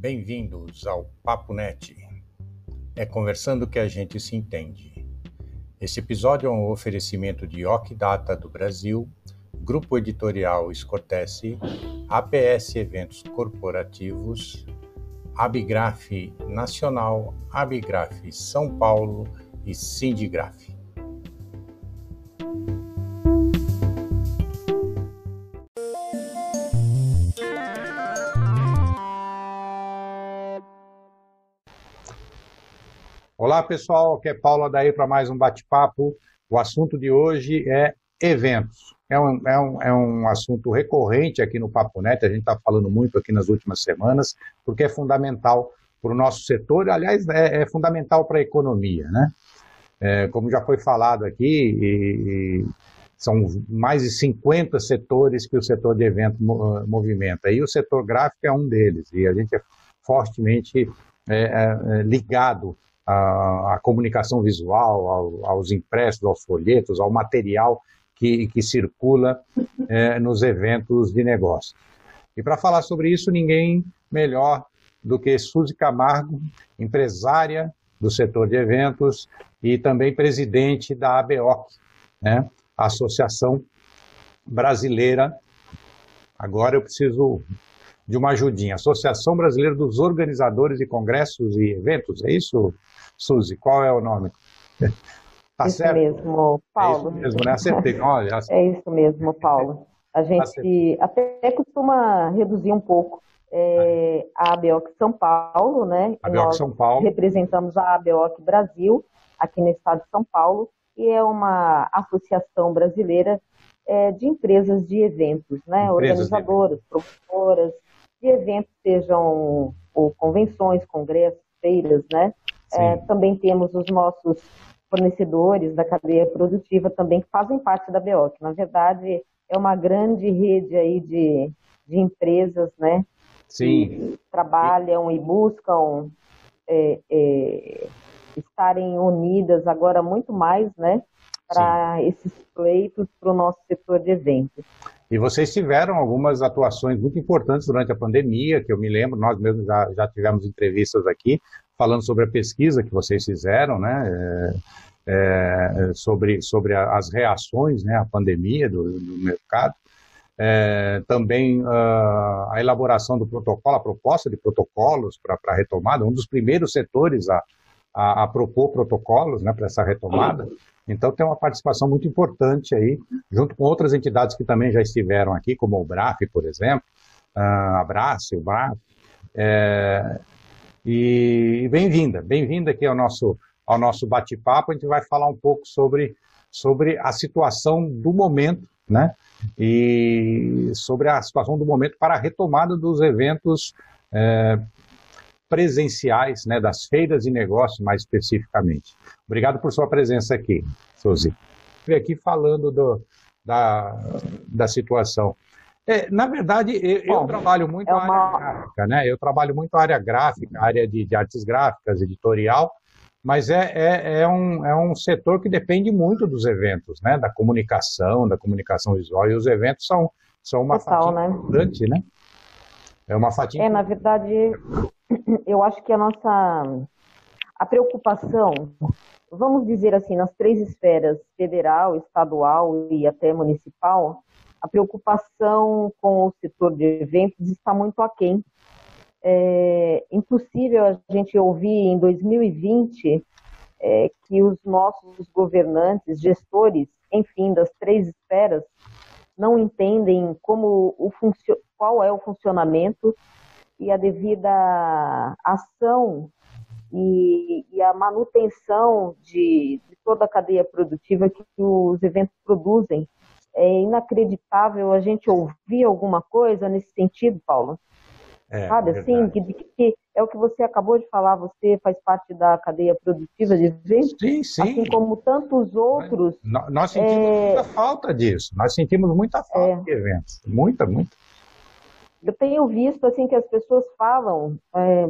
Bem-vindos ao Papo Net. É conversando que a gente se entende. Esse episódio é um oferecimento de Data do Brasil, Grupo Editorial Escotesse, APS Eventos Corporativos, Abigraf Nacional, Abigraf São Paulo e Sindigraf. Olá, pessoal. Aqui é Paulo Adair para mais um bate-papo. O assunto de hoje é eventos. É um, é um, é um assunto recorrente aqui no Papo Net, a gente está falando muito aqui nas últimas semanas, porque é fundamental para o nosso setor, aliás, é, é fundamental para a economia, né? É, como já foi falado aqui, e, e são mais de 50 setores que o setor de eventos movimenta, e o setor gráfico é um deles, e a gente é fortemente é, é, ligado à, à comunicação visual, ao, aos impressos, aos folhetos, ao material que, que circula é, nos eventos de negócio. E para falar sobre isso, ninguém melhor do que Suzy Camargo, empresária do setor de eventos e também presidente da ABOC, né, Associação Brasileira. Agora eu preciso de uma ajudinha. Associação Brasileira dos Organizadores de Congressos e Eventos, é isso, Suzy? Qual é o nome? Tá isso certo? mesmo, Paulo. É isso mesmo, né? Acertei. Olha, acertei. É isso mesmo, Paulo. A gente acertei. até costuma reduzir um pouco é, a ABOC São Paulo, né? ABOC São Paulo. Representamos a ABOC Brasil, aqui no estado de São Paulo, e é uma associação brasileira é, de empresas de eventos, né? Empresas Organizadoras, de... produtoras de eventos, sejam ou convenções, congressos, feiras, né? É, também temos os nossos fornecedores da cadeia produtiva também que fazem parte da BOC. Na verdade, é uma grande rede aí de, de empresas, né? Sim. Que trabalham e buscam é, é, estarem unidas agora muito mais, né? Para esses pleitos para o nosso setor de eventos. E vocês tiveram algumas atuações muito importantes durante a pandemia, que eu me lembro, nós mesmos já, já tivemos entrevistas aqui falando sobre a pesquisa que vocês fizeram, né? É, é, sobre, sobre as reações né, à pandemia do, do mercado é, também uh, a elaboração do protocolo, a proposta de protocolos para a retomada, um dos primeiros setores a, a, a propor protocolos né, para essa retomada. Então tem uma participação muito importante aí, junto com outras entidades que também já estiveram aqui, como o BRAF, por exemplo, uh, a Brace, o BRAF. É, e bem-vinda, bem-vinda aqui ao nosso, ao nosso bate-papo. A gente vai falar um pouco sobre, sobre a situação do momento, né? e sobre a situação do momento para a retomada dos eventos é, presenciais, né, das feiras de negócios mais especificamente. Obrigado por sua presença aqui, Suzy. Aqui falando do, da, da situação. É, na verdade, eu, Bom, eu trabalho muito é uma... área gráfica, né? Eu trabalho muito área gráfica, área de, de artes gráficas, editorial, mas é, é, é, um, é um setor que depende muito dos eventos, né? Da comunicação, da comunicação visual, e os eventos são, são uma Total, fatia né? importante, né? É uma fatia. É, na verdade, eu acho que a nossa a preocupação, vamos dizer assim, nas três esferas, federal, estadual e até municipal, a preocupação com o setor de eventos está muito aquém é impossível a gente ouvir em 2020 é, que os nossos governantes, gestores, enfim, das três esferas, não entendem como o qual é o funcionamento e a devida ação e, e a manutenção de, de, toda a cadeia produtiva que os eventos produzem. É inacreditável a gente ouvir alguma coisa nesse sentido, Paulo. É, Sabe, assim, que, que, é o que você acabou de falar, você faz parte da cadeia produtiva de eventos, sim, sim. assim como tantos outros. Nós, nós sentimos é... muita falta disso, nós sentimos muita falta é... de eventos, muita, muita. Eu tenho visto, assim, que as pessoas falam, é,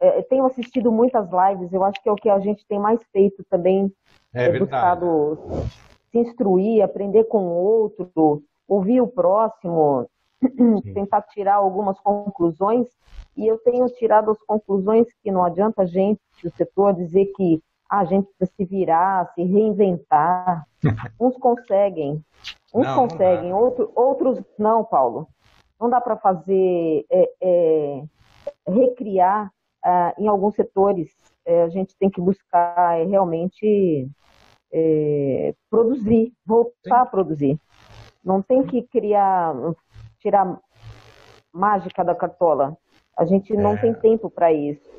é, tenho assistido muitas lives, eu acho que é o que a gente tem mais feito também, é, é buscado se instruir, aprender com o outro, ouvir o próximo, tentar tirar algumas conclusões. E eu tenho tirado as conclusões que não adianta a gente, o setor, dizer que ah, a gente precisa se virar, se reinventar. Uns conseguem, uns não, conseguem, não outro, outros não, Paulo. Não dá para fazer, é, é, recriar ah, em alguns setores. É, a gente tem que buscar é, realmente é, produzir, voltar Sim. a produzir. Não tem que criar, tirar mágica da cartola. A gente não é. tem tempo para isso.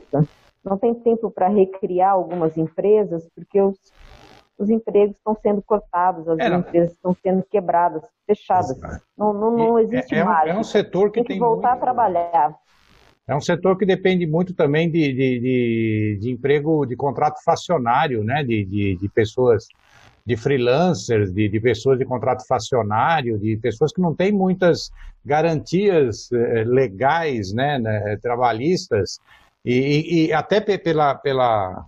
Não tem tempo para recriar algumas empresas, porque os, os empregos estão sendo cortados, as é, empresas estão sendo quebradas, fechadas. Não, não, não existe é, mágica. É um setor que tem, tem que voltar muito... a trabalhar. É um setor que depende muito também de, de, de, de emprego, de contrato fracionário, né? de, de, de pessoas, de freelancers, de, de pessoas de contrato fracionário, de pessoas que não têm muitas garantias eh, legais, né, né? Trabalhistas, e, e, até pela, pela,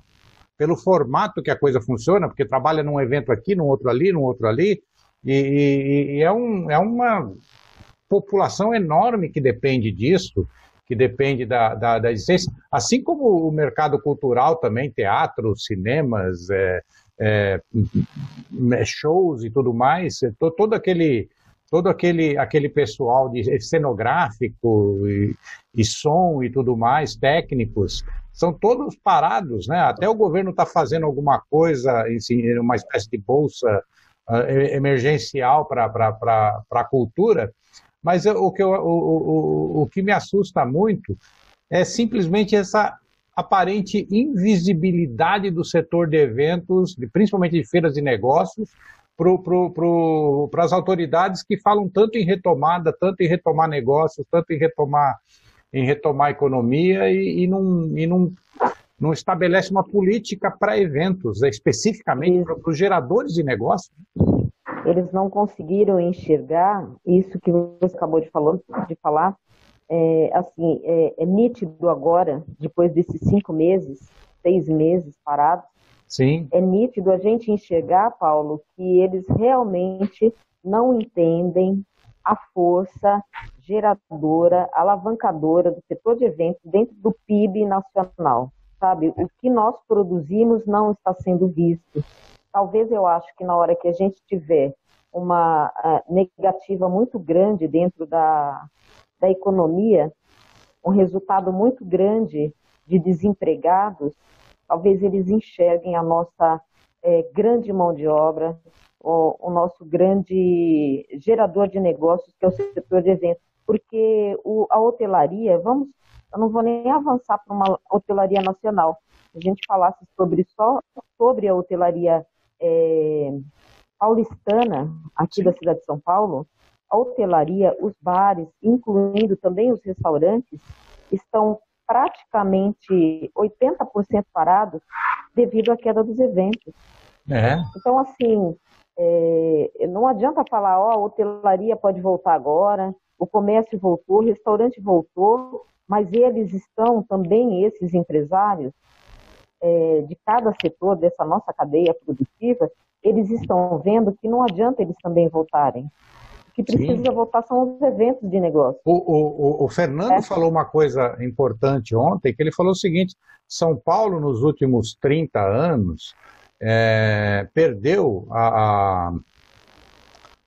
pelo formato que a coisa funciona, porque trabalha num evento aqui, num outro ali, num outro ali, e, e é, um, é uma população enorme que depende disso, que depende da, da, da existência, assim como o mercado cultural também, teatro, cinemas, é, é, shows e tudo mais, é, todo aquele todo aquele, aquele pessoal de cenográfico e, e, som e tudo mais, técnicos, são todos parados, né? Até o governo está fazendo alguma coisa, assim, uma espécie de bolsa uh, emergencial para a cultura, mas o que, eu, o, o, o que me assusta muito é simplesmente essa aparente invisibilidade do setor de eventos, principalmente de feiras de negócios, para as autoridades que falam tanto em retomada, tanto em retomar negócios, tanto em retomar, em retomar economia e, e, não, e não, não estabelece uma política para eventos, especificamente para os geradores de negócios eles não conseguiram enxergar isso que você acabou de, de falar. É, assim, é, é, nítido agora, depois desses cinco meses, seis meses parados, Sim. é nítido a gente enxergar, Paulo, que eles realmente não entendem a força geradora, alavancadora do setor de eventos dentro do PIB nacional. Sabe, o que nós produzimos não está sendo visto talvez eu acho que na hora que a gente tiver uma uh, negativa muito grande dentro da, da economia, um resultado muito grande de desempregados, talvez eles enxerguem a nossa é, grande mão de obra, o, o, nosso grande gerador de negócios, que é o setor de eventos. Porque o, a hotelaria, vamos, eu não vou nem avançar para uma hotelaria nacional. Se a gente falasse sobre só sobre a hotelaria é, paulistana, aqui da cidade de São Paulo, a hotelaria, os bares, incluindo também os restaurantes, estão praticamente 80% parados devido à queda dos eventos. É. Então, assim, é, não adianta falar, ó, a hotelaria pode voltar agora, o comércio voltou, o restaurante voltou, mas eles estão também, esses empresários, é, de cada setor dessa nossa cadeia produtiva, eles estão vendo que não adianta eles também voltarem. O que precisa Sim. voltar são os eventos de negócio. O, o, o Fernando é. falou uma coisa importante ontem, que ele falou o seguinte, São Paulo, nos últimos 30 anos, é, perdeu a, a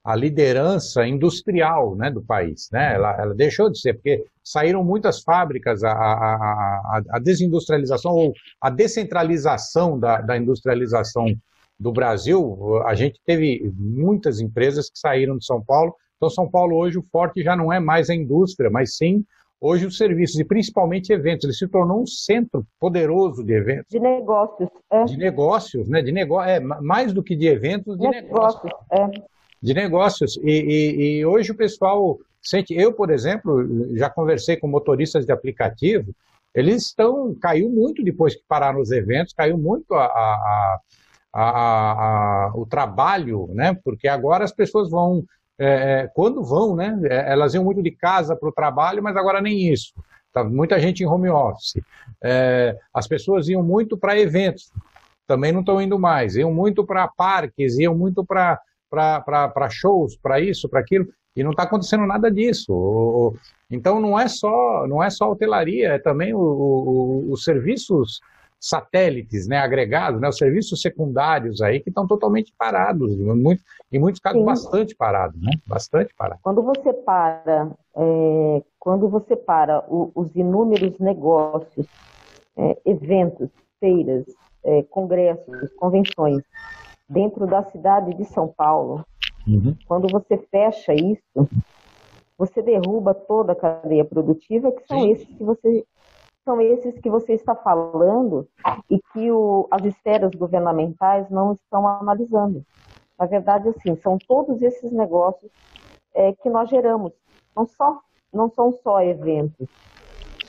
a liderança industrial né, do país. Né? Ela, ela, deixou de ser, porque saíram muitas fábricas, a, a, a, a desindustrialização ou a descentralização da, da, industrialização do Brasil, a gente teve muitas empresas que saíram de São Paulo. Então, São Paulo hoje o forte já não é mais a indústria, mas sim hoje os serviços e principalmente eventos. Ele se tornou um centro poderoso de eventos. De negócios. É. De negócios, né? De negócio, é mais do que de eventos, de negócios. negócios. É de negócios. E, e, e, hoje o pessoal sente. Eu, por exemplo, já conversei com motoristas de aplicativo, eles estão. Caiu muito depois que pararam os eventos, caiu muito a, a, a, o trabalho, né? Porque agora as pessoas vão. É, é, quando vão, né? É, elas iam muito de casa para o trabalho, mas agora nem isso. Tá muita gente em home office. É, as pessoas iam muito para eventos, também não estão indo mais. Iam muito para parques, iam muito para para shows, para isso, para aquilo. E não está acontecendo nada disso. Então não é só não é só hotelaria, é também os serviços satélites, né, agregados, né, os serviços secundários aí que estão totalmente parados, muito, em muitos casos Sim. bastante parados, né, bastante parados. Quando você para, é, quando você para o, os inúmeros negócios, é, eventos, feiras, é, congressos, convenções dentro da cidade de São Paulo, uhum. quando você fecha isso, você derruba toda a cadeia produtiva, que são Sim. esses que você são esses que você está falando e que o, as esferas governamentais não estão analisando. Na verdade, assim, são todos esses negócios é, que nós geramos. Não, só, não são só eventos,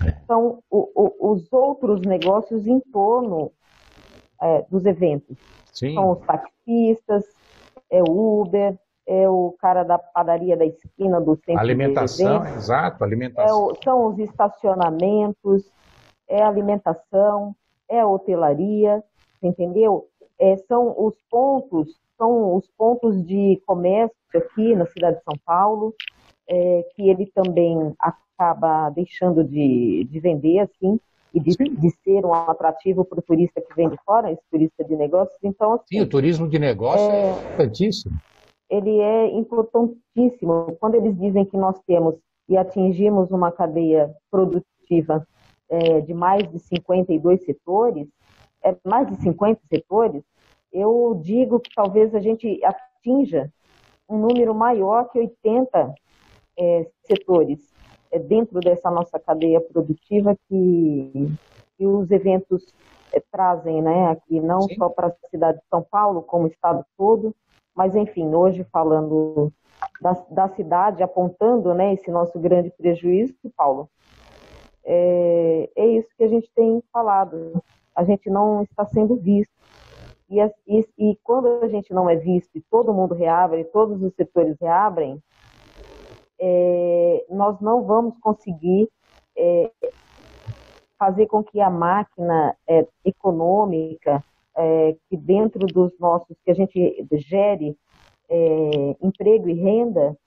é. são o, o, os outros negócios em torno é, dos eventos. Sim. São os taxistas, é o Uber, é o cara da padaria da esquina do centro alimentação, de exato, alimentação. É o, são os estacionamentos, é a alimentação, é a hotelaria, entendeu? É, são os pontos, são os pontos de comércio aqui na cidade de São Paulo, é, que ele também acaba deixando de, de vender, assim, e de, de, ser um atrativo para o turista que vem de fora, esse turista de negócios. Então, assim, Sim, o turismo de negócio é, é importantíssimo. Ele é importantíssimo. Quando eles dizem que nós temos e atingimos uma cadeia produtiva é, de mais de 52 setores, é, mais de 50 setores, eu digo que talvez a gente atinja um número maior que 80 é, setores é, dentro dessa nossa cadeia produtiva que, que os eventos é, trazem, né, aqui não Sim. só para a cidade de São Paulo, como o estado todo, mas enfim, hoje falando da, da cidade, apontando, né, esse nosso grande prejuízo, Paulo, é, é isso que a gente tem falado. A gente não está sendo visto. E, e, e, quando a gente não é visto e todo mundo reabre, todos os setores reabrem, é, nós não vamos conseguir é, fazer com que a máquina é, econômica, é, que dentro dos nossos, que a gente gere é, emprego e renda,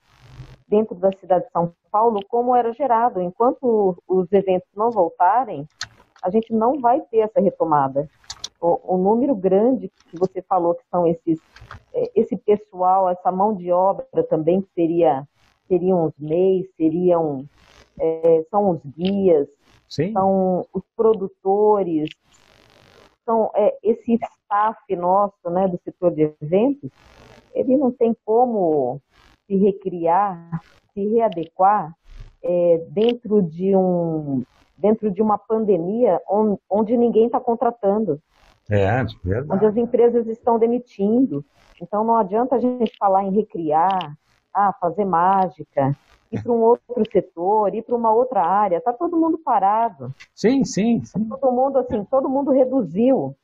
dentro da cidade de São Paulo, como era gerado. Enquanto os eventos não voltarem, a gente não vai ter essa retomada. O, o número grande que você falou que são esses, é, esse pessoal, essa mão de obra também que seria, seriam os MEIs, seriam, é, são os guias, Sim. são os produtores, são é, esse staff nosso, né, do setor de eventos, ele não tem como se recriar, se readequar é, dentro de um dentro de uma pandemia onde, onde ninguém está contratando. É, verdade. Onde as empresas estão demitindo. Então não adianta a gente falar em recriar, ah, fazer mágica, ir para um outro setor, ir para uma outra área. Está todo mundo parado. Sim, sim, sim. Todo mundo assim, todo mundo reduziu,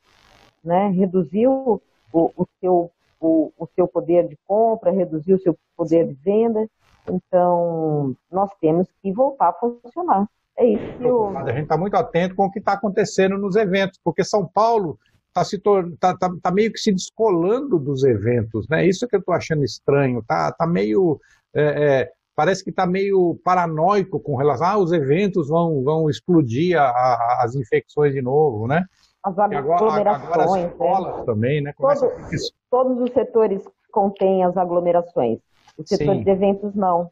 né? Reduziu o, o seu o, o seu poder de compra, reduzir o seu poder de venda. Então, nós temos que voltar a funcionar. É isso que eu... A gente está muito atento com o que está acontecendo nos eventos, porque São Paulo está se tá, tá, tá, meio que se descolando dos eventos, né? Isso que eu estou achando estranho. Tá, tá meio é, é, parece que está meio paranoico com relação ah, os eventos vão vão explodir a, a, as infecções de novo, né? as aglomerações. Agora, agora as né? escolas também, né? Todo, todos os setores contêm as aglomerações. O setor Sim. de eventos não.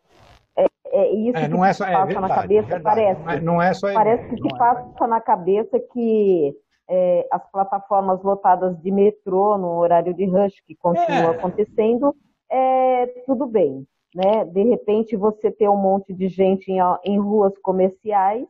É, é isso é, não é só, é passa verdade, na cabeça, verdade. parece. Não é, não é só Parece que se é. passa na cabeça que é, as plataformas lotadas de metrô no horário de rush que continua acontecendo, é tudo bem. Né? De repente você ter um monte de gente em, em ruas comerciais,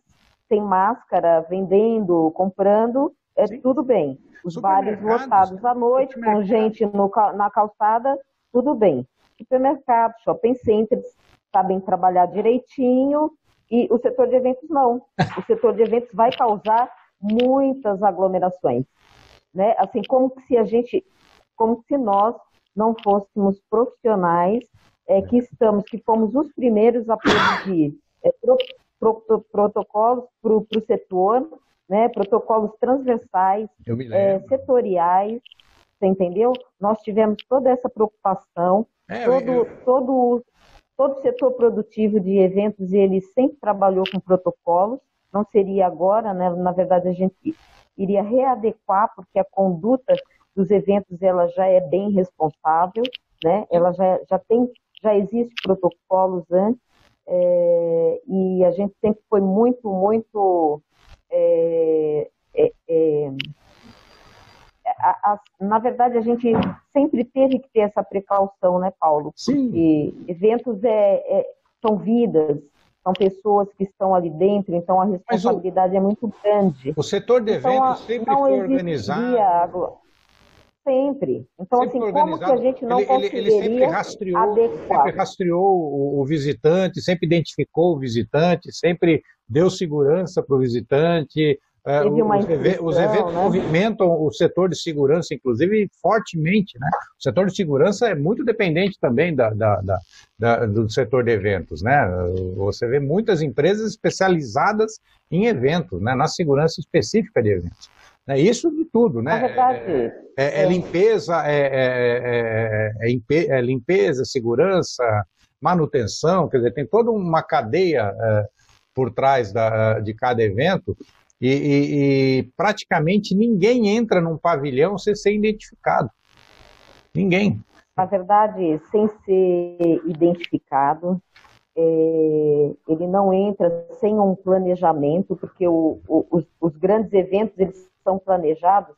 sem máscara, vendendo, comprando, é Sim. tudo bem. Os bares lotados à noite, com gente no, na calçada, tudo bem. Supermercado, shopping centers, sabem trabalhar direitinho, e o setor de eventos não. O setor de eventos vai causar muitas aglomerações. Né? Assim, como se a gente, como se nós não fôssemos profissionais é, que estamos, que fomos os primeiros a produzir é, pro, pro, protocolos para o setor né, protocolos transversais, é, setoriais, você entendeu? Nós tivemos toda essa preocupação, é, todo, eu... todo, todo o setor produtivo de eventos ele sempre trabalhou com protocolos, não seria agora, né? na verdade a gente iria readequar, porque a conduta dos eventos ela já é bem responsável, né? ela já, já tem, já existe protocolos antes, é, e a gente sempre foi muito, muito é, é, é a, a, na verdade, a gente sempre teve que ter essa precaução, né, Paulo? Sim. Porque eventos é, é, são vidas, são pessoas que estão ali dentro, então a responsabilidade o, é muito grande. O setor de então, eventos sempre foi organizado. Sempre. Então, sempre assim, como que a gente não ele, conseguiria ele, sempre rastreou, sempre rastreou o, o, visitante, sempre identificou o visitante, sempre deu segurança para o visitante, é, os, os, eventos né? movimentam o setor de segurança, inclusive, fortemente. Né? O setor de segurança é muito dependente também da, da, da, da, do setor de eventos. Né? Você vê muitas empresas especializadas em eventos, né? na segurança específica de eventos. É isso de tudo, né? verdade, é, é, é limpeza, é, é, limpeza, segurança, manutenção, quer dizer, tem toda uma cadeia por trás da, de cada evento e, e, e, praticamente ninguém entra num pavilhão sem ser identificado. Ninguém. Na verdade, sem ser identificado, é, ele não entra sem um planejamento, porque o, o, os, os, grandes eventos eles são planejados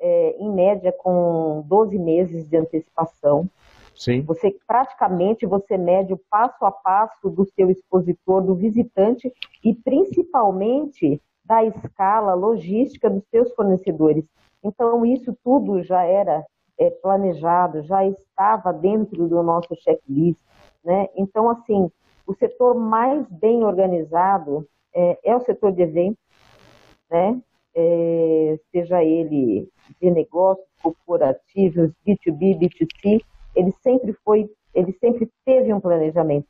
é, em média com 12 meses de antecipação. Sim. Você praticamente você mede o passo a passo do seu expositor, do visitante e principalmente da escala logística dos seus fornecedores. Então, isso tudo já era é, planejado, já estava dentro do nosso checklist. Né? Então, assim, o setor mais bem organizado é, é o setor de eventos, né? É, seja ele de negócios corporativos, B2B, B2C, ele sempre foi, ele sempre teve um planejamento.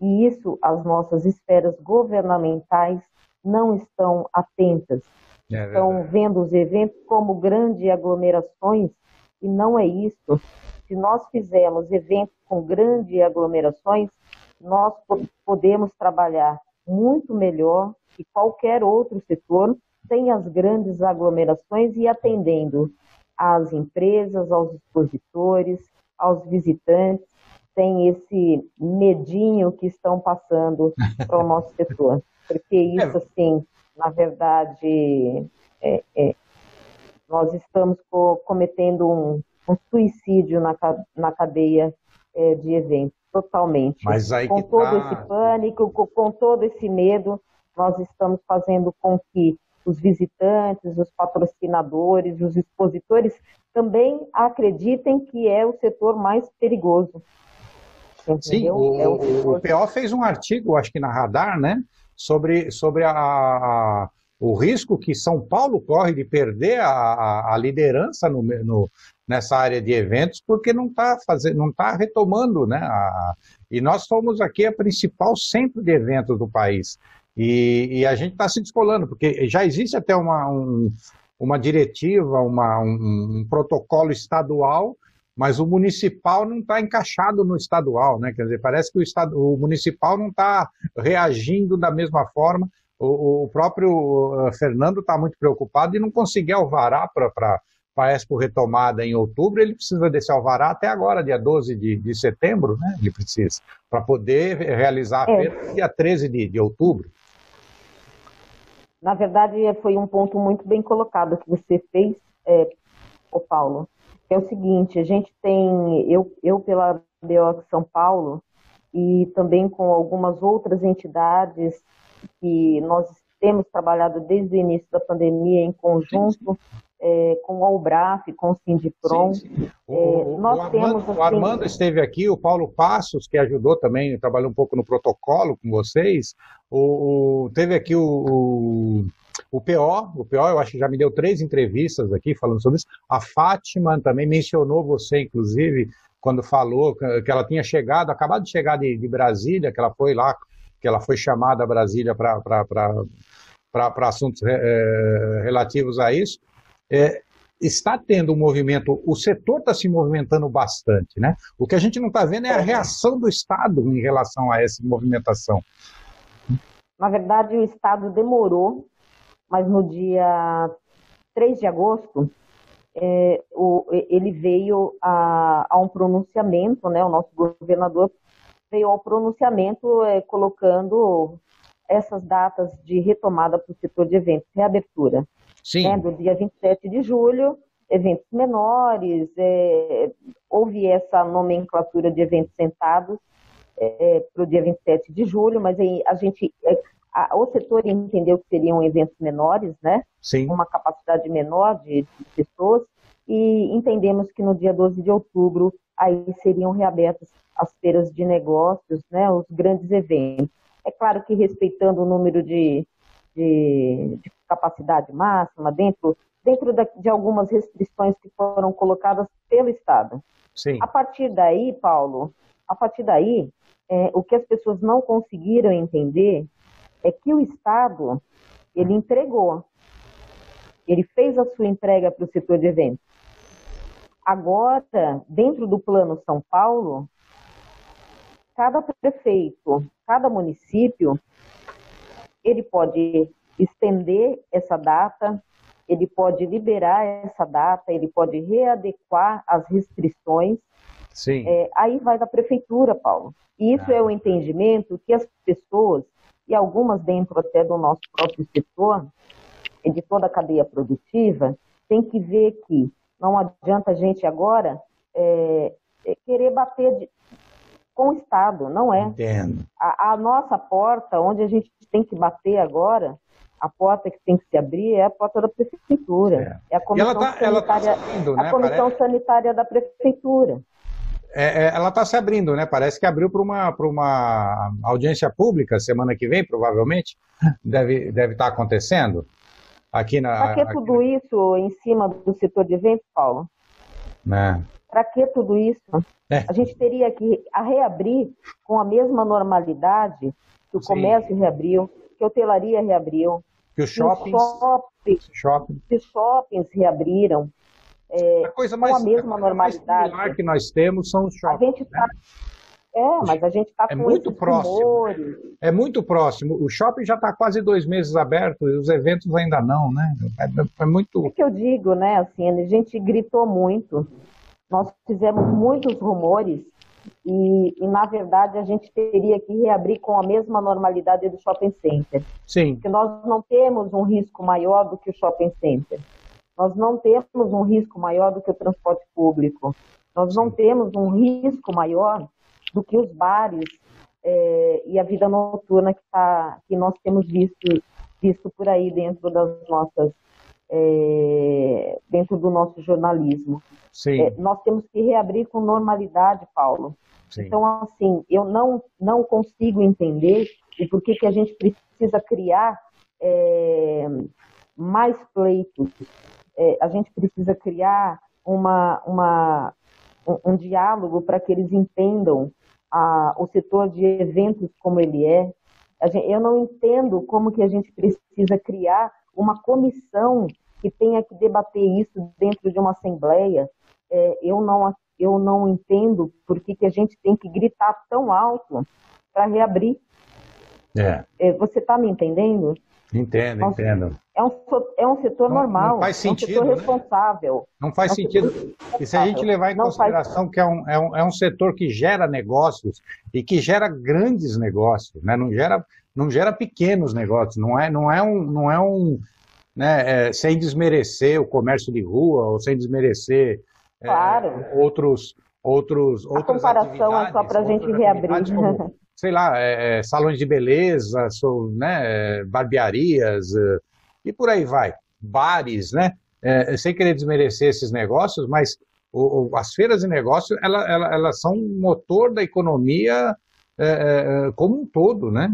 E isso as nossas esferas governamentais não estão atentas. É estão vendo os eventos como grandes aglomerações e não é isso. Se nós fizermos eventos com grandes aglomerações, nós podemos trabalhar muito melhor que qualquer outro setor sem as grandes aglomerações e atendendo às empresas, aos expositores, aos visitantes, sem esse medinho que estão passando para o nosso setor porque é. isso, assim, na verdade, é, é, nós estamos co cometendo um, um, suicídio na, na cadeia é, de eventos, totalmente. Mas aí com todo tá... esse pânico, com, com todo esse medo, nós estamos fazendo com que os visitantes, os patrocinadores, os expositores também acreditem que é o setor mais perigoso. Sim, o, é o, o PO fez um artigo, acho que na Radar, né? sobre, sobre a, a, o risco que São Paulo corre de perder a, a liderança no, no, nessa área de eventos, porque não está não tá retomando, né? e nós somos aqui a principal centro de eventos do país. E, e a gente está se descolando, porque já existe até uma, um, uma diretiva, uma, um, um protocolo estadual mas o municipal não está encaixado no estadual, né? Quer dizer, parece que o, estado, o municipal não está reagindo da mesma forma. O, o próprio Fernando está muito preocupado e não conseguir alvará para a Expo retomada em outubro, ele precisa desse alvará até agora, dia 12 de, de setembro, né? Ele precisa, para poder realizar a é. feira dia 13 de, de outubro. Na verdade, foi um ponto muito bem colocado que você fez, é, o Paulo é o seguinte, a gente tem, eu, eu pela BO São Paulo, e também com algumas outras entidades que nós temos trabalhado desde o início da pandemia em conjunto é, com a UBRAF, com o Sindipron. Sim, sim. O, é, nós o, Armando, temos, assim, o Armando esteve aqui, o Paulo Passos, que ajudou também, trabalhou um pouco no protocolo com vocês. O, o teve aqui o, o PO, o PO, eu acho que já me deu três entrevistas aqui falando sobre isso. A Fátima também mencionou você, inclusive, quando falou que ela tinha chegado, acabado de chegar de, de Brasília, que ela foi lá, que ela foi chamada a Brasília para assuntos é, relativos a isso. É, está tendo um movimento, o setor está se movimentando bastante, né? O que a gente não está vendo é a reação do Estado em relação a essa movimentação. Na verdade, o Estado demorou, mas no dia 3 de agosto, é, o, ele veio a, a, um pronunciamento, né? O nosso governador veio ao pronunciamento é, colocando essas datas de retomada para o setor de eventos, reabertura. Sim. Né, do dia 27 de julho, eventos menores, é, houve essa nomenclatura de eventos sentados é, para o dia 27 de julho, mas aí a gente, é, a, o setor entendeu que seriam eventos menores, né? Sim. Uma capacidade menor de, de pessoas, e entendemos que no dia 12 de outubro aí seriam reabertas as feiras de negócios, né, os grandes eventos. É claro que respeitando o número de, de, de capacidade máxima, dentro, dentro de algumas restrições que foram colocadas pelo Estado. Sim. A partir daí, Paulo, a partir daí, é, o que as pessoas não conseguiram entender é que o Estado, ele entregou, ele fez a sua entrega para o setor de eventos. Agora, dentro do Plano São Paulo, cada prefeito, cada município, ele pode estender essa data, ele pode liberar essa data, ele pode readequar as restrições. Sim. É, aí vai da prefeitura, Paulo. E isso ah. é o entendimento que as pessoas, e algumas dentro até do nosso próprio setor, e de toda a cadeia produtiva, tem que ver que não adianta a gente agora é, é querer bater de, com o Estado, não é. A, a, nossa porta, onde a gente tem que bater agora, a porta que tem que se abrir é a porta da prefeitura. É, é a comissão, tá, tá sanitária, tá abrindo, né? a comissão sanitária da prefeitura. É, é, ela está se abrindo, né? Parece que abriu para uma, uma audiência pública semana que vem, provavelmente. Deve, deve estar tá acontecendo aqui na. Para que tudo isso em cima do setor de eventos, Paulo? Né? Para que tudo isso? É. A gente teria que reabrir com a mesma normalidade que o Sim. comércio reabriu, que a hotelaria reabriu, que os shoppings, shoppings, shopping. que os shoppings reabriram. É, a coisa mais, com a mesma a normalidade. Mais que nós temos são os shoppings. A gente está né? É, mas a gente está é com muito próximo. Rumores. É muito próximo. O shopping já está quase dois meses aberto e os eventos ainda não, né? É, é muito. É que eu digo, né? Assim, a gente gritou muito. Nós fizemos muitos rumores e, e, na verdade, a gente teria que reabrir com a mesma normalidade do shopping center. Sim. Porque nós não temos um risco maior do que o shopping center. Nós não temos um risco maior do que o transporte público. Nós não temos um risco maior do que os bares é, e a vida noturna que, tá, que nós temos visto, visto por aí dentro das nossas é, dentro do nosso jornalismo. É, nós temos que reabrir com normalidade, Paulo. Sim. Então, assim, eu não, não consigo entender o porquê que a gente precisa criar é, mais pleitos. É, a gente precisa criar uma, uma, um, um diálogo para que eles entendam a, o setor de eventos como ele é. Gente, eu não entendo como que a gente precisa criar uma comissão que tenha que debater isso dentro de uma assembleia. É, eu, não, eu não entendo por que, que a gente tem que gritar tão alto para reabrir. É. É, você está me entendendo? Entendo, entendo. É um, é um setor não, normal, não faz sentido, é um setor né? responsável. Não faz é um sentido. E se a gente levar em não consideração faz... que é um, é, um, é um setor que gera negócios e que gera grandes negócios, né? não, gera, não gera pequenos negócios, não é, não é um. Não é um né, é, sem desmerecer o comércio de rua ou sem desmerecer é, claro. outros, outros, a comparação é só para a gente reabrir. Como, sei lá, é, é, salões de beleza, sou, né, barbearias é, e por aí vai, bares, né? É, sem querer desmerecer esses negócios, mas o, o, as feiras de negócios ela, ela, elas são um motor da economia é, como um todo, né?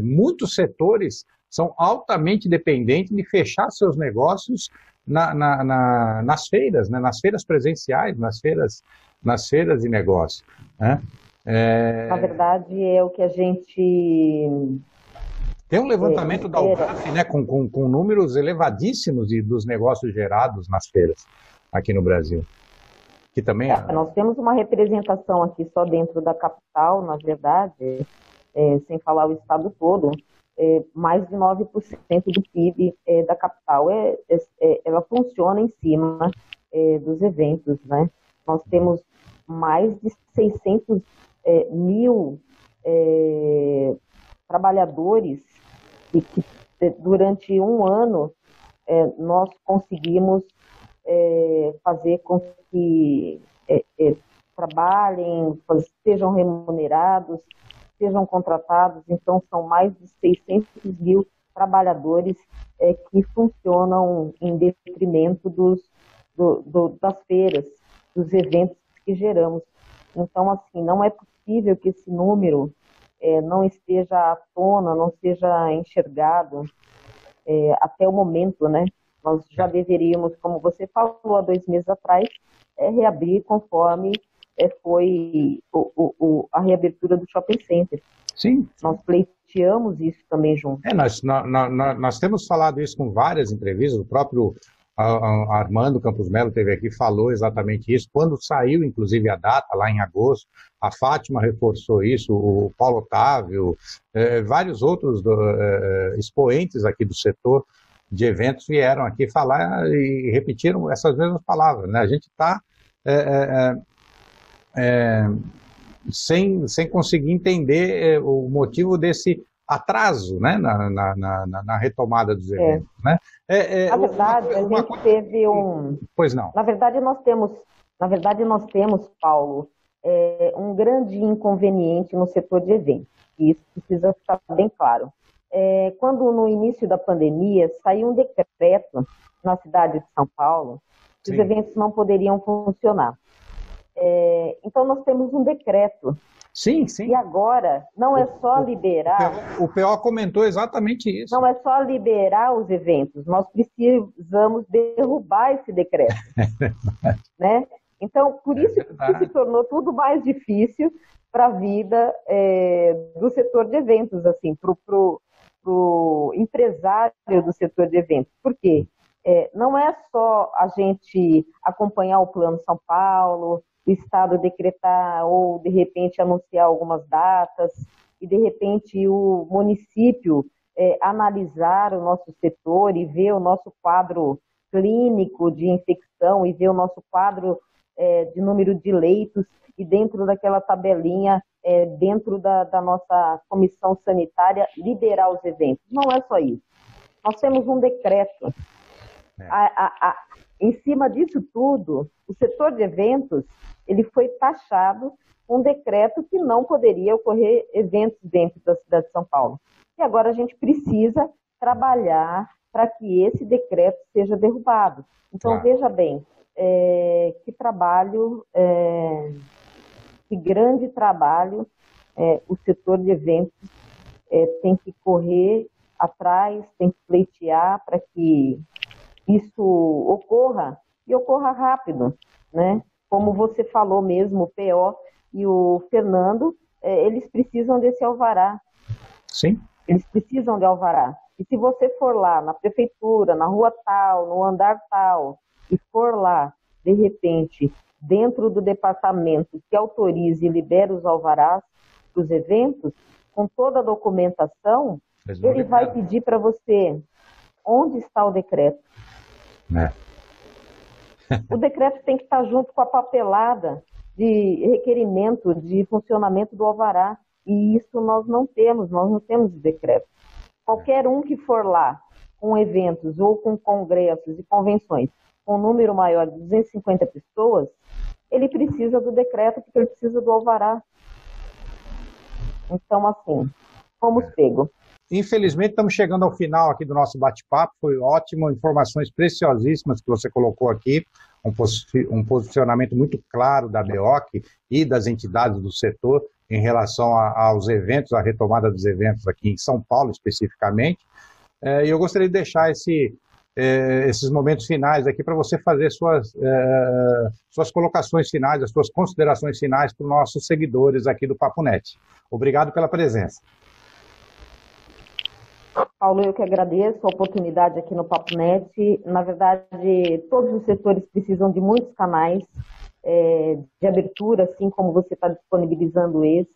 muitos setores são altamente dependentes de fechar seus negócios na, na, na, nas feiras, né? nas feiras presenciais, nas feiras, nas feiras de negócio. Né? É... Na verdade, é o que a gente Tem um levantamento é, da UBAF, né, com, com, com, números elevadíssimos de, dos negócios gerados nas feiras aqui no Brasil. Que também é, nós temos uma representação aqui só dentro da capital, na verdade, é, sem falar o estado todo, é, mais de 9% do PIB é, da capital. É, é, é, ela funciona em cima dos eventos, né? Nós temos mais de 600 mil trabalhadores e que durante um ano nós conseguimos fazer com que trabalhem, sejam remunerados, sejam contratados, então são mais de 600 mil trabalhadores é, que funcionam em detrimento dos, do, do, das feiras, dos eventos que geramos. Então, assim, não é possível que esse número é, não esteja à tona, não seja enxergado é, até o momento, né? Nós já deveríamos, como você falou há dois meses atrás, é, reabrir conforme é, foi o, o, a reabertura do shopping center. Sim. Nós pleiteamos isso também junto. É, nós, nós, nós, temos falado isso com várias entrevistas, o próprio Armando Campos Melo teve aqui falou exatamente isso. Quando saiu, inclusive, a data, lá em agosto, a Fátima reforçou isso, o Paulo Otávio, é, vários outros do, é, expoentes aqui do setor de eventos vieram aqui falar e repetiram essas mesmas palavras. Né? A gente está sem, sem conseguir entender o motivo desse atraso né, na, na, na, na retomada dos é. eventos. É. Né? É, na verdade, uma, uma, a gente teve um. Pois não. Na verdade, nós temos, na verdade, nós temos, Paulo, é, um grande inconveniente no setor de eventos. E isso precisa ficar bem claro. É, quando no início da pandemia saiu um decreto na cidade de São Paulo que Sim. os eventos não poderiam funcionar. É, então, nós temos um decreto. Sim, sim. E agora, não é só liberar. O PO comentou exatamente isso. Não é só liberar os eventos, nós precisamos derrubar esse decreto. É né? Então, por é isso que se tornou tudo mais difícil para a vida é, do setor de eventos, assim, para o empresário do setor de eventos. Por quê? É, não é só a gente acompanhar o Plano São Paulo, o Estado decretar ou, de repente, anunciar algumas datas e, de repente, o município é, analisar o nosso setor e ver o nosso quadro clínico de infecção e ver o nosso quadro é, de número de leitos e dentro daquela tabelinha, é, dentro da, da nossa comissão sanitária, liberar os eventos. Não é só isso. Nós temos um decreto. É. A, a, a, em cima disso tudo, o setor de eventos ele foi taxado um decreto que não poderia ocorrer eventos dentro da cidade de São Paulo. E agora a gente precisa trabalhar para que esse decreto seja derrubado. Então, ah. veja bem, é, que trabalho, é, que grande trabalho é, o setor de eventos é, tem que correr atrás, tem que pleitear para que isso ocorra e ocorra rápido, né? Como você falou mesmo, o PO e o Fernando, é, eles precisam desse alvará. Sim. Eles precisam de alvará. E se você for lá na prefeitura, na rua tal, no andar tal, e for lá, de repente, dentro do departamento que autorize e libera os alvarás para os eventos, com toda a documentação, ele vai pedir para você onde está o decreto. É. O decreto tem que estar junto com a papelada de requerimento de funcionamento do alvará. E isso nós não temos, nós não temos decreto. Qualquer um que for lá com eventos ou com congressos e convenções com um número maior de 250 pessoas, ele precisa do decreto porque ele precisa do alvará. Então, assim, fomos pegos. Infelizmente, estamos chegando ao final aqui do nosso bate-papo. Foi ótimo, informações preciosíssimas que você colocou aqui, um, um posicionamento muito claro da BEOC e das entidades do setor em relação a, aos eventos, a retomada dos eventos aqui em São Paulo, especificamente. É, e eu gostaria de deixar esse, é, esses momentos finais aqui para você fazer suas, é, suas colocações finais, as suas considerações finais para os nossos seguidores aqui do Papo Net. Obrigado pela presença. Paulo, eu que agradeço a oportunidade aqui no Papo Net. Na verdade, todos os setores precisam de muitos canais é, de abertura, assim como você está disponibilizando esse.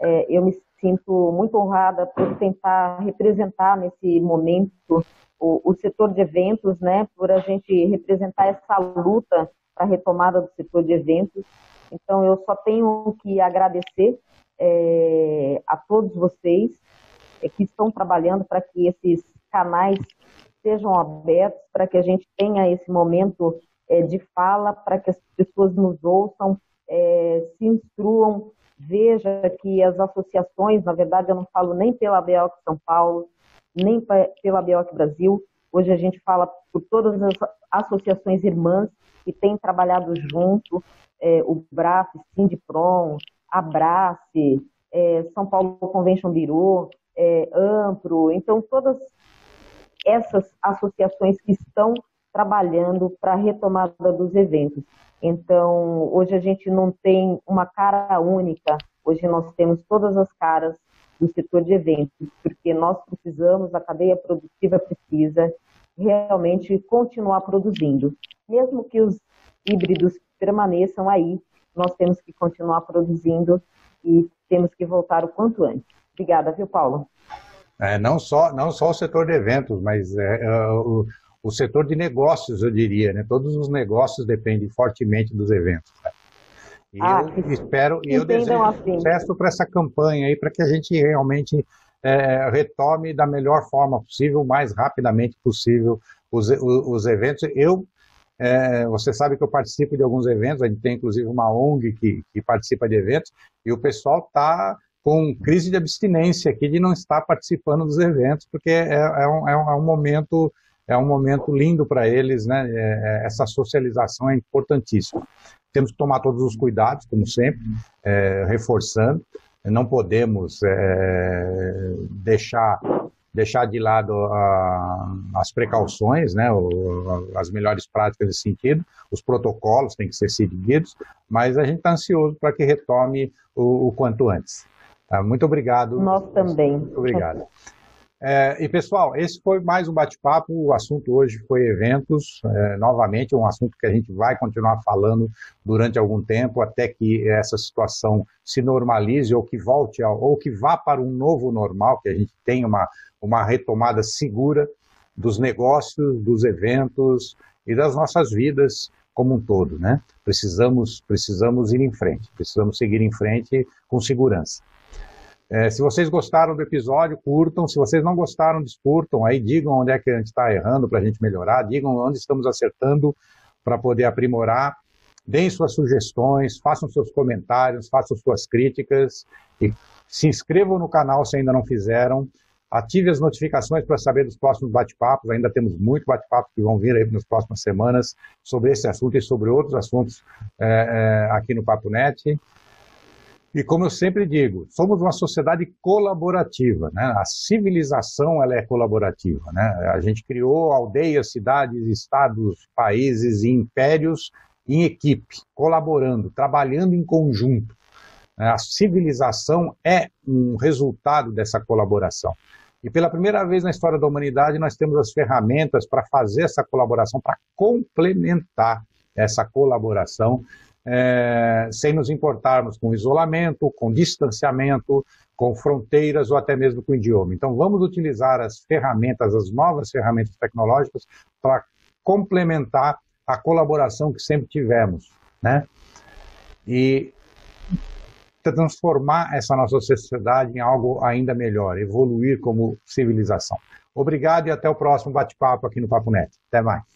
É, eu me sinto muito honrada por tentar representar nesse momento o, o, setor de eventos, né, por a gente representar essa luta para a retomada do setor de eventos. Então, eu só tenho que agradecer é, a todos vocês que estão trabalhando para que esses canais sejam abertos, para que a gente tenha esse momento é, de fala, para que as pessoas nos ouçam, é, se instruam, veja que as associações, na verdade eu não falo nem pela BEOC São Paulo, nem pela BEOC Brasil, hoje a gente fala por todas as associações irmãs que têm trabalhado junto, é, o BRAF, Sindiprom, Abrace, é, São Paulo Convention Bureau, é, Ampro, então todas essas associações que estão trabalhando para a retomada dos eventos. Então, hoje a gente não tem uma cara única, hoje nós temos todas as caras do setor de eventos, porque nós precisamos, a cadeia produtiva precisa realmente continuar produzindo. Mesmo que os híbridos permaneçam aí, nós temos que continuar produzindo e temos que voltar o quanto antes. Obrigada, viu, Paulo? É, não, só, não só o setor de eventos, mas é, é, o, o setor de negócios, eu diria, né? Todos os negócios dependem fortemente dos eventos. Né? E ah, eu espero e eu desejo assim. sucesso para essa campanha aí, para que a gente realmente é, retome da melhor forma possível, o mais rapidamente possível, os, os, os eventos. Eu é, você sabe que eu participo de alguns eventos, a gente tem inclusive uma ONG que, que participa de eventos, e o pessoal está com crise de abstinência aqui de não estar participando dos eventos, porque é, é, um, é um, é momento é um momento lindo para eles, né? É, é, essa socialização é importantíssima. Temos que tomar todos os cuidados, como sempre, é, reforçando. Não podemos é, deixar deixar de lado a, as precauções, né, o, as melhores práticas nesse sentido, os protocolos têm que ser seguidos, mas a gente está ansioso para que retome o, o quanto antes. Tá? Muito obrigado. Nós também. Muito obrigado. É, e pessoal, esse foi mais um bate-papo. O assunto hoje foi eventos. É, novamente, um assunto que a gente vai continuar falando durante algum tempo, até que essa situação se normalize ou que volte ao, ou que vá para um novo normal, que a gente tenha uma, uma retomada segura dos negócios, dos eventos e das nossas vidas como um todo, né? Precisamos, precisamos ir em frente, precisamos seguir em frente com segurança. É, se vocês gostaram do episódio, curtam. Se vocês não gostaram, descurtam. Aí digam onde é que a gente está errando para a gente melhorar. Digam onde estamos acertando para poder aprimorar. Deem suas sugestões, façam seus comentários, façam suas críticas e se inscrevam no canal se ainda não fizeram. Ative as notificações para saber dos próximos bate-papos. Ainda temos muito bate-papo que vão vir aí nas próximas semanas sobre esse assunto e sobre outros assuntos é, é, aqui no Papo Net. E como eu sempre digo, somos uma sociedade colaborativa, né? A civilização ela é colaborativa, né? A gente criou aldeias, cidades, estados, países e impérios em equipe, colaborando, trabalhando em conjunto. A civilização é um resultado dessa colaboração. E pela primeira vez na história da humanidade, nós temos as ferramentas para fazer essa colaboração, para complementar essa colaboração é, sem nos importarmos com isolamento, com distanciamento, com fronteiras ou até mesmo com idioma. Então, vamos utilizar as ferramentas, as novas ferramentas tecnológicas para complementar a colaboração que sempre tivemos, né? E transformar essa nossa sociedade em algo ainda melhor, evoluir como civilização. Obrigado e até o próximo bate-papo aqui no Papo Net. Até mais.